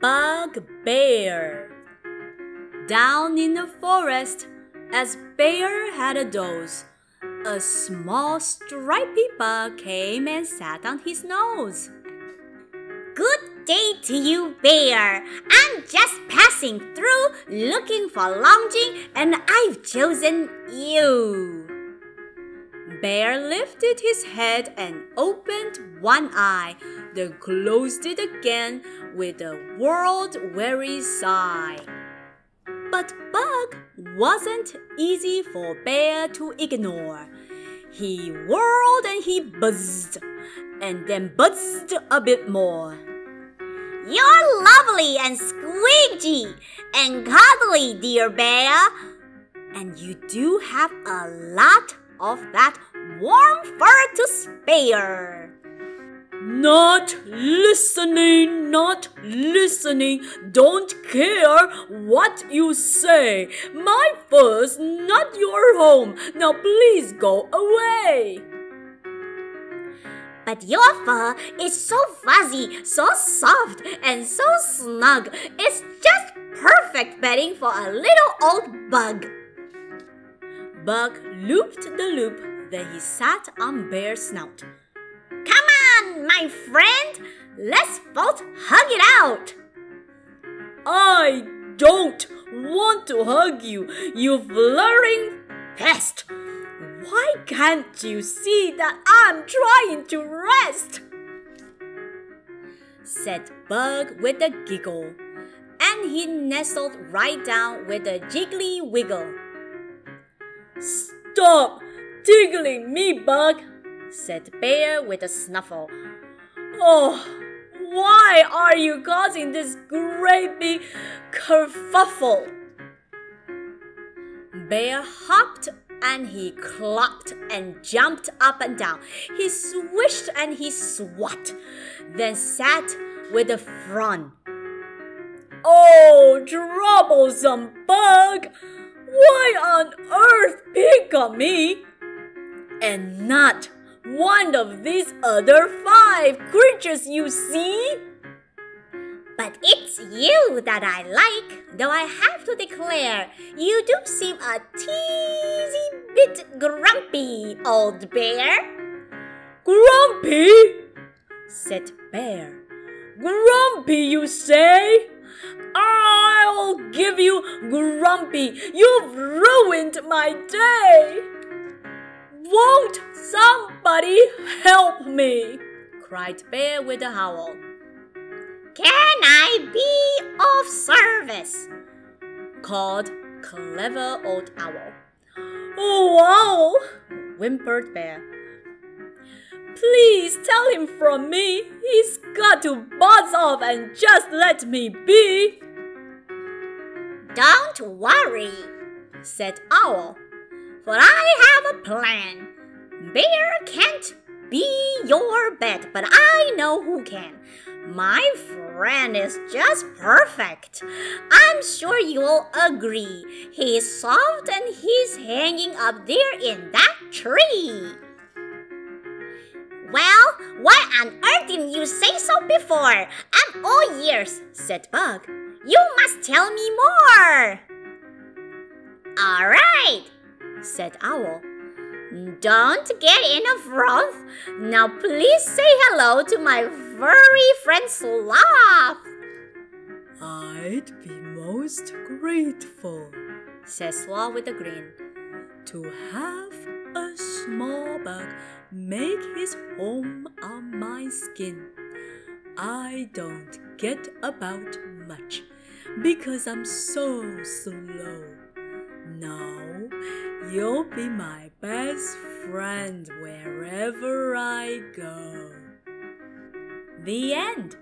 Bugbear. Down in the forest, as Bear had a doze, a small stripy bug came and sat on his nose. Good day to you, Bear. I'm just passing through looking for longing, and I've chosen you. Bear lifted his head and opened one eye, then closed it again with a world weary sigh. But Bug wasn't easy for Bear to ignore. He whirled and he buzzed, and then buzzed a bit more. You're lovely and squidgy and cuddly, dear Bear. And you do have a lot of that warm fur to spare. Not listening, not listening, don't care what you say. My fur's not your home, now please go away. But your fur is so fuzzy, so soft, and so snug. It's just perfect bedding for a little old bug. Bug looped the loop, then he sat on Bear's snout. My friend, let's both hug it out. I don't want to hug you, you flirting pest. Why can't you see that I'm trying to rest? said Bug with a giggle, and he nestled right down with a jiggly wiggle. Stop tickling me, Bug, said Bear with a snuffle. Oh, why are you causing this great big kerfuffle? Bear hopped and he clopped and jumped up and down. He swished and he swat, then sat with a frown. Oh, troublesome bug! Why on earth pick on me? And not one of these other five creatures you see? But it's you that I like, though I have to declare, you do seem a teensy bit grumpy, old bear. Grumpy? said Bear. Grumpy, you say? I'll give you grumpy. You've ruined my day. Won't somebody help me? cried Bear with a howl. Can I be of service? called Clever Old Owl. Oh, wow! whimpered Bear. Please tell him from me. He's got to buzz off and just let me be. Don't worry, said Owl, for I a plan. Bear can't be your bet, but I know who can. My friend is just perfect. I'm sure you'll agree. He's soft and he's hanging up there in that tree. Well, why on earth didn't you say so before? I'm all ears, said Bug. You must tell me more. All right, said Owl. Don't get in a froth. Now please say hello to my furry friend Sloth. I'd be most grateful, says Sloth with a grin, to have a small bug make his home on my skin. I don't get about much because I'm so slow. Now you'll be my best friend wherever I go. The end.